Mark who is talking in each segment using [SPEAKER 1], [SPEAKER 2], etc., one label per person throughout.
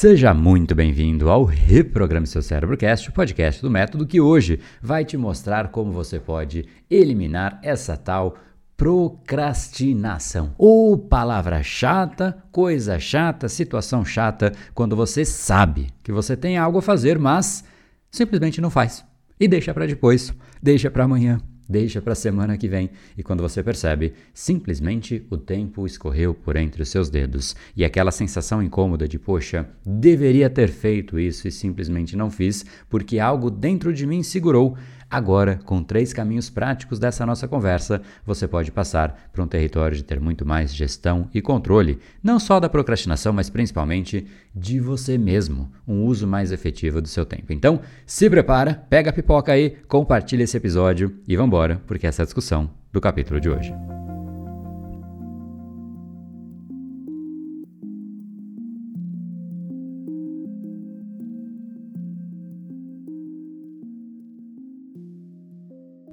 [SPEAKER 1] Seja muito bem-vindo ao Reprograme Seu Cérebrocast, o podcast do método que hoje vai te mostrar como você pode eliminar essa tal procrastinação. Ou palavra chata, coisa chata, situação chata, quando você sabe que você tem algo a fazer, mas simplesmente não faz. E deixa para depois, deixa para amanhã, deixa para a semana que vem. E quando você percebe, simplesmente o tempo escorreu por entre os seus dedos. E aquela sensação incômoda de, poxa, deveria ter feito isso e simplesmente não fiz, porque algo dentro de mim segurou. Agora, com três caminhos práticos dessa nossa conversa, você pode passar para um território de ter muito mais gestão e controle, não só da procrastinação, mas principalmente de você mesmo, um uso mais efetivo do seu tempo. Então, se prepara, pega a pipoca aí, compartilha esse episódio e vamos embora, porque essa é a discussão do capítulo de hoje.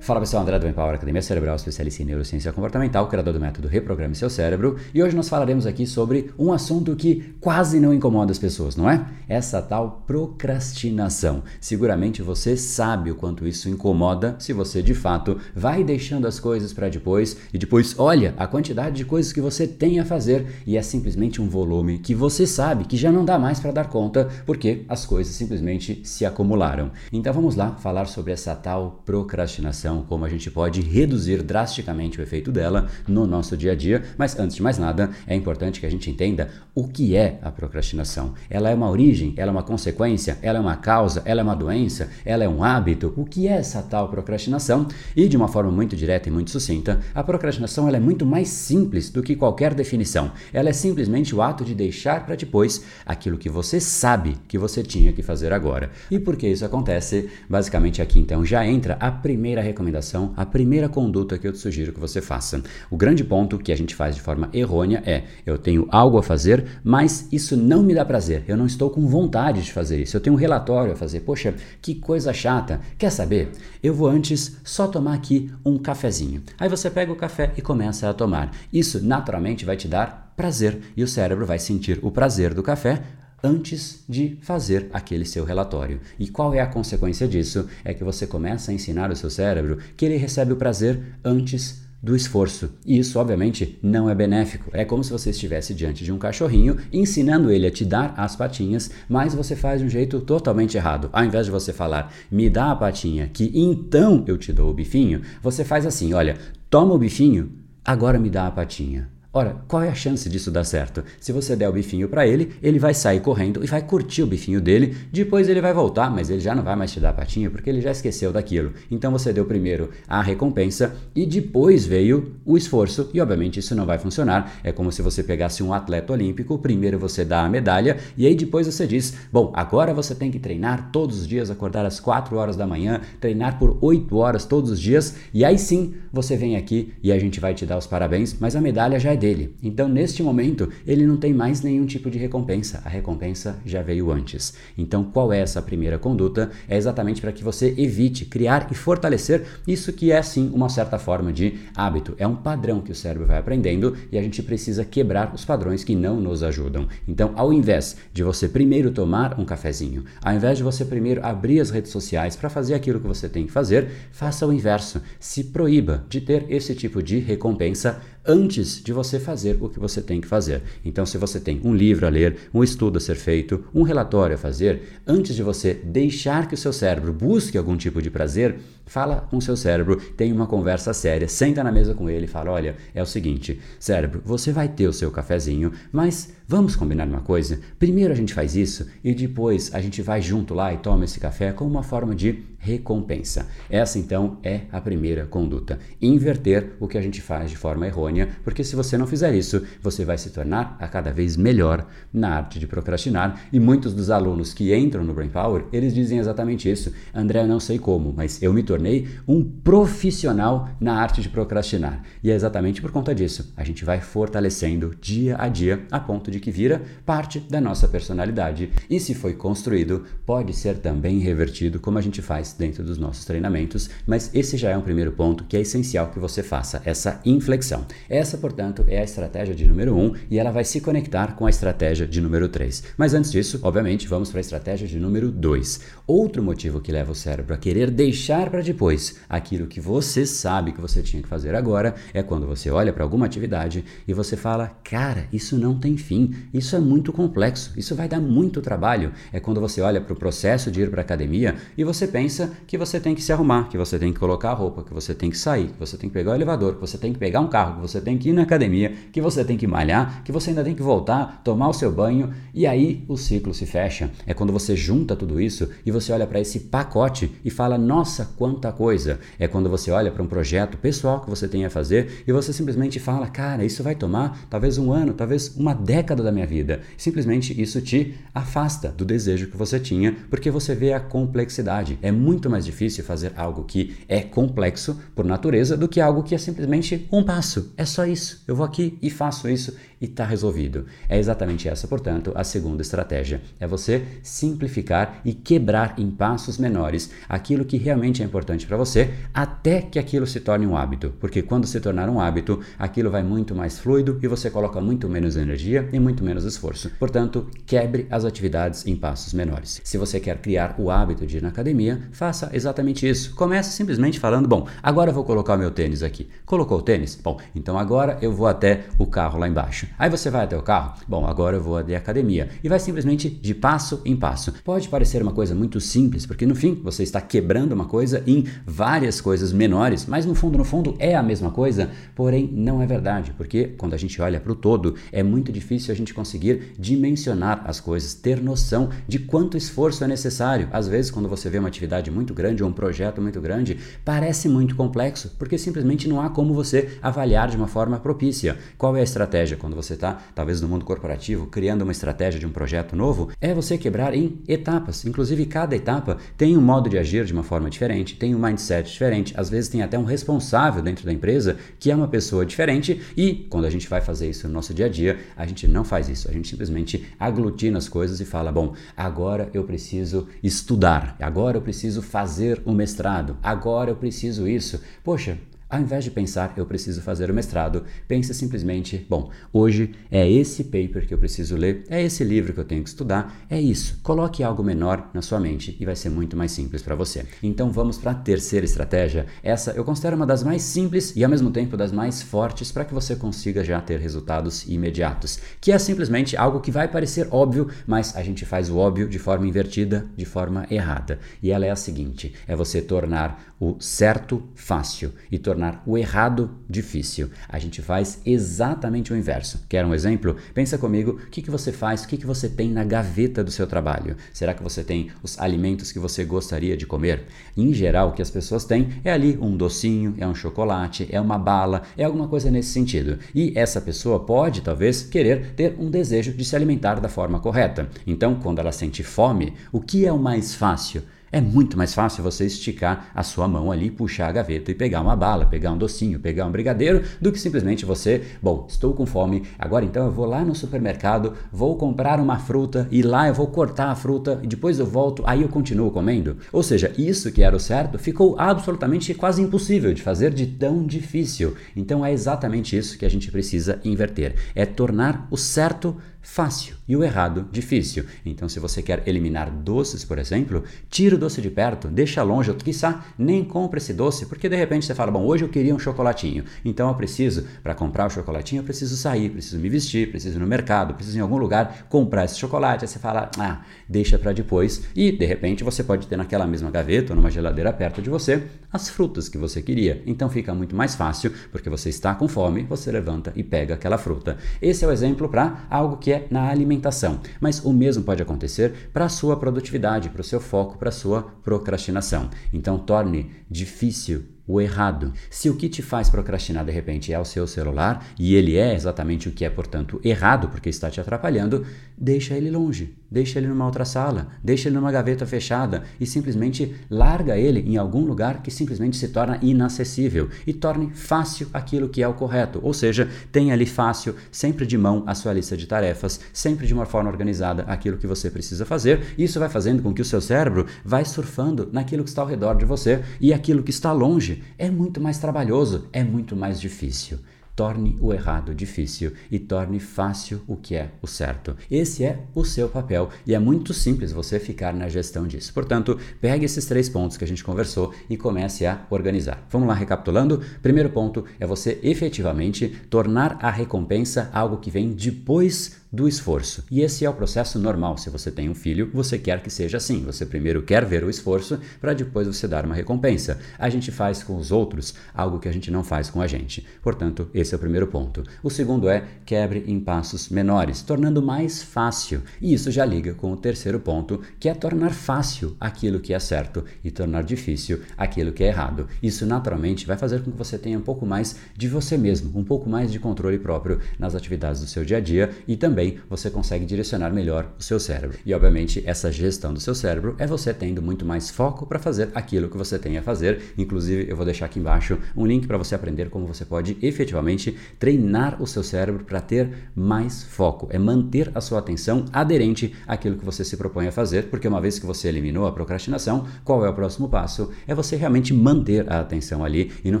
[SPEAKER 1] Fala pessoal, André do Empower Academia Cerebral, especialista em neurociência comportamental, criador do método Reprograme Seu Cérebro, e hoje nós falaremos aqui sobre um assunto que quase não incomoda as pessoas, não é? Essa tal procrastinação. Seguramente você sabe o quanto isso incomoda se você de fato vai deixando as coisas para depois e depois olha a quantidade de coisas que você tem a fazer e é simplesmente um volume que você sabe que já não dá mais para dar conta porque as coisas simplesmente se acumularam. Então vamos lá falar sobre essa tal procrastinação como a gente pode reduzir drasticamente o efeito dela no nosso dia a dia. Mas antes de mais nada, é importante que a gente entenda o que é a procrastinação. Ela é uma origem, ela é uma consequência, ela é uma causa, ela é uma doença, ela é um hábito. O que é essa tal procrastinação? E de uma forma muito direta e muito sucinta, a procrastinação ela é muito mais simples do que qualquer definição. Ela é simplesmente o ato de deixar para depois aquilo que você sabe que você tinha que fazer agora. E por que isso acontece? Basicamente aqui então já entra a primeira recomendação recomendação, a primeira conduta que eu te sugiro que você faça. O grande ponto que a gente faz de forma errônea é: eu tenho algo a fazer, mas isso não me dá prazer, eu não estou com vontade de fazer isso. Eu tenho um relatório a fazer, poxa, que coisa chata. Quer saber? Eu vou antes só tomar aqui um cafezinho. Aí você pega o café e começa a tomar. Isso naturalmente vai te dar prazer e o cérebro vai sentir o prazer do café antes de fazer aquele seu relatório. E qual é a consequência disso? É que você começa a ensinar o seu cérebro que ele recebe o prazer antes do esforço. E isso, obviamente, não é benéfico. É como se você estivesse diante de um cachorrinho ensinando ele a te dar as patinhas, mas você faz de um jeito totalmente errado. Ao invés de você falar, me dá a patinha, que então eu te dou o bifinho, você faz assim: olha, toma o bifinho, agora me dá a patinha. Ora, qual é a chance disso dar certo? Se você der o bifinho para ele, ele vai sair correndo e vai curtir o bifinho dele, depois ele vai voltar, mas ele já não vai mais te dar patinha porque ele já esqueceu daquilo. Então você deu primeiro a recompensa e depois veio o esforço, e obviamente isso não vai funcionar. É como se você pegasse um atleta olímpico, primeiro você dá a medalha e aí depois você diz: "Bom, agora você tem que treinar todos os dias, acordar às 4 horas da manhã, treinar por 8 horas todos os dias", e aí sim você vem aqui e a gente vai te dar os parabéns, mas a medalha já é dele. Então, neste momento, ele não tem mais nenhum tipo de recompensa. A recompensa já veio antes. Então, qual é essa primeira conduta? É exatamente para que você evite criar e fortalecer isso que é sim uma certa forma de hábito. É um padrão que o cérebro vai aprendendo e a gente precisa quebrar os padrões que não nos ajudam. Então, ao invés de você primeiro tomar um cafezinho, ao invés de você primeiro abrir as redes sociais para fazer aquilo que você tem que fazer, faça o inverso. Se proíba de ter esse tipo de recompensa antes de você fazer o que você tem que fazer. Então, se você tem um livro a ler, um estudo a ser feito, um relatório a fazer, antes de você deixar que o seu cérebro busque algum tipo de prazer, fala com o seu cérebro, tem uma conversa séria, senta na mesa com ele e fala: olha, é o seguinte, cérebro, você vai ter o seu cafezinho, mas vamos combinar uma coisa? Primeiro a gente faz isso e depois a gente vai junto lá e toma esse café como uma forma de recompensa. Essa então é a primeira conduta. Inverter o que a gente faz de forma errônea, porque se você não fizer isso, você vai se tornar a cada vez melhor na arte de procrastinar. E muitos dos alunos que entram no Brain Power, eles dizem exatamente isso. André, eu não sei como, mas eu me tornei um profissional na arte de procrastinar. E é exatamente por conta disso. A gente vai fortalecendo dia a dia a ponto de de que vira parte da nossa personalidade e se foi construído, pode ser também revertido como a gente faz dentro dos nossos treinamentos, mas esse já é um primeiro ponto que é essencial que você faça, essa inflexão. Essa, portanto, é a estratégia de número 1 um, e ela vai se conectar com a estratégia de número 3. Mas antes disso, obviamente, vamos para a estratégia de número 2. Outro motivo que leva o cérebro a querer deixar para depois aquilo que você sabe que você tinha que fazer agora é quando você olha para alguma atividade e você fala: "Cara, isso não tem fim. Isso é muito complexo. Isso vai dar muito trabalho". É quando você olha para o processo de ir para a academia e você pensa que você tem que se arrumar, que você tem que colocar a roupa, que você tem que sair, que você tem que pegar o elevador, que você tem que pegar um carro, que você tem que ir na academia, que você tem que malhar, que você ainda tem que voltar, tomar o seu banho e aí o ciclo se fecha. É quando você junta tudo isso e você olha para esse pacote e fala: "Nossa, quanta coisa". É quando você olha para um projeto pessoal que você tem a fazer e você simplesmente fala: "Cara, isso vai tomar talvez um ano, talvez uma década da minha vida". Simplesmente isso te afasta do desejo que você tinha, porque você vê a complexidade. É muito mais difícil fazer algo que é complexo por natureza do que algo que é simplesmente um passo. É só isso. Eu vou aqui e faço isso e está resolvido. É exatamente essa, portanto, a segunda estratégia. É você simplificar e quebrar em passos menores aquilo que realmente é importante para você, até que aquilo se torne um hábito. Porque quando se tornar um hábito, aquilo vai muito mais fluido e você coloca muito menos energia e muito menos esforço. Portanto, quebre as atividades em passos menores. Se você quer criar o hábito de ir na academia, faça exatamente isso. Comece simplesmente falando: bom, agora eu vou colocar o meu tênis aqui. Colocou o tênis? Bom, então agora eu vou até o carro lá embaixo. Aí você vai até o carro? Bom, agora eu vou até a academia. E vai simplesmente de passo em passo. Pode parecer uma coisa muito simples, porque no fim você está quebrando uma coisa em várias coisas menores, mas no fundo, no fundo é a mesma coisa, porém não é verdade, porque quando a gente olha para o todo, é muito difícil a gente conseguir dimensionar as coisas, ter noção de quanto esforço é necessário. Às vezes, quando você vê uma atividade muito grande ou um projeto muito grande, parece muito complexo, porque simplesmente não há como você avaliar de uma forma propícia. Qual é a estratégia quando você você está, talvez no mundo corporativo, criando uma estratégia de um projeto novo, é você quebrar em etapas. Inclusive, cada etapa tem um modo de agir de uma forma diferente, tem um mindset diferente, às vezes tem até um responsável dentro da empresa que é uma pessoa diferente e quando a gente vai fazer isso no nosso dia a dia, a gente não faz isso, a gente simplesmente aglutina as coisas e fala: bom, agora eu preciso estudar, agora eu preciso fazer um mestrado, agora eu preciso isso. Poxa, ao invés de pensar, eu preciso fazer o mestrado, pense simplesmente: bom, hoje é esse paper que eu preciso ler, é esse livro que eu tenho que estudar, é isso. Coloque algo menor na sua mente e vai ser muito mais simples para você. Então vamos para a terceira estratégia. Essa eu considero uma das mais simples e ao mesmo tempo das mais fortes para que você consiga já ter resultados imediatos, que é simplesmente algo que vai parecer óbvio, mas a gente faz o óbvio de forma invertida, de forma errada. E ela é a seguinte: é você tornar o certo fácil e tornar tornar o errado difícil. A gente faz exatamente o inverso. Quer um exemplo? Pensa comigo, o que, que você faz, o que, que você tem na gaveta do seu trabalho? Será que você tem os alimentos que você gostaria de comer? Em geral, o que as pessoas têm é ali um docinho, é um chocolate, é uma bala, é alguma coisa nesse sentido. E essa pessoa pode, talvez, querer ter um desejo de se alimentar da forma correta. Então, quando ela sente fome, o que é o mais fácil? É muito mais fácil você esticar a sua mão ali, puxar a gaveta e pegar uma bala, pegar um docinho, pegar um brigadeiro, do que simplesmente você, bom, estou com fome, agora então eu vou lá no supermercado, vou comprar uma fruta e lá eu vou cortar a fruta e depois eu volto, aí eu continuo comendo. Ou seja, isso que era o certo ficou absolutamente quase impossível de fazer de tão difícil. Então é exatamente isso que a gente precisa inverter, é tornar o certo fácil e o errado difícil. Então, se você quer eliminar doces, por exemplo, tira o doce de perto, deixa longe, ou quiçá nem compre esse doce, porque de repente você fala: Bom, hoje eu queria um chocolatinho, então eu preciso, para comprar o chocolatinho, eu preciso sair, preciso me vestir, preciso ir no mercado, preciso ir em algum lugar comprar esse chocolate. Aí você fala: Ah, deixa para depois, e de repente você pode ter naquela mesma gaveta ou numa geladeira perto de você as frutas que você queria. Então fica muito mais fácil, porque você está com fome, você levanta e pega aquela fruta. Esse é o exemplo para algo que é é na alimentação. Mas o mesmo pode acontecer para a sua produtividade, para o seu foco, para a sua procrastinação. Então torne difícil o errado. Se o que te faz procrastinar de repente é o seu celular e ele é exatamente o que é, portanto, errado porque está te atrapalhando, deixa ele longe, deixa ele numa outra sala, deixa ele numa gaveta fechada e simplesmente larga ele em algum lugar que simplesmente se torna inacessível e torne fácil aquilo que é o correto. Ou seja, tenha ali fácil, sempre de mão a sua lista de tarefas, sempre de uma forma organizada aquilo que você precisa fazer. Isso vai fazendo com que o seu cérebro vai surfando naquilo que está ao redor de você e aquilo que está longe é muito mais trabalhoso, é muito mais difícil torne o errado difícil e torne fácil o que é o certo. Esse é o seu papel e é muito simples você ficar na gestão disso. Portanto, pegue esses três pontos que a gente conversou e comece a organizar. Vamos lá recapitulando? Primeiro ponto é você efetivamente tornar a recompensa algo que vem depois do esforço. E esse é o processo normal. Se você tem um filho, você quer que seja assim. Você primeiro quer ver o esforço para depois você dar uma recompensa. A gente faz com os outros algo que a gente não faz com a gente. Portanto, esse é o primeiro ponto. O segundo é quebre em passos menores, tornando mais fácil. E isso já liga com o terceiro ponto, que é tornar fácil aquilo que é certo e tornar difícil aquilo que é errado. Isso naturalmente vai fazer com que você tenha um pouco mais de você mesmo, um pouco mais de controle próprio nas atividades do seu dia a dia e também você consegue direcionar melhor o seu cérebro. E obviamente, essa gestão do seu cérebro é você tendo muito mais foco para fazer aquilo que você tem a fazer. Inclusive, eu vou deixar aqui embaixo um link para você aprender como você pode efetivamente treinar o seu cérebro para ter mais foco. É manter a sua atenção aderente àquilo que você se propõe a fazer, porque uma vez que você eliminou a procrastinação, qual é o próximo passo? É você realmente manter a atenção ali e não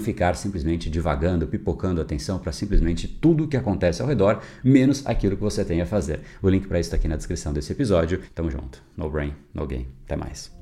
[SPEAKER 1] ficar simplesmente divagando, pipocando a atenção para simplesmente tudo o que acontece ao redor, menos aquilo que tenha tem a fazer. O link para isso está aqui na descrição desse episódio. Tamo junto. No brain, no game. Até mais.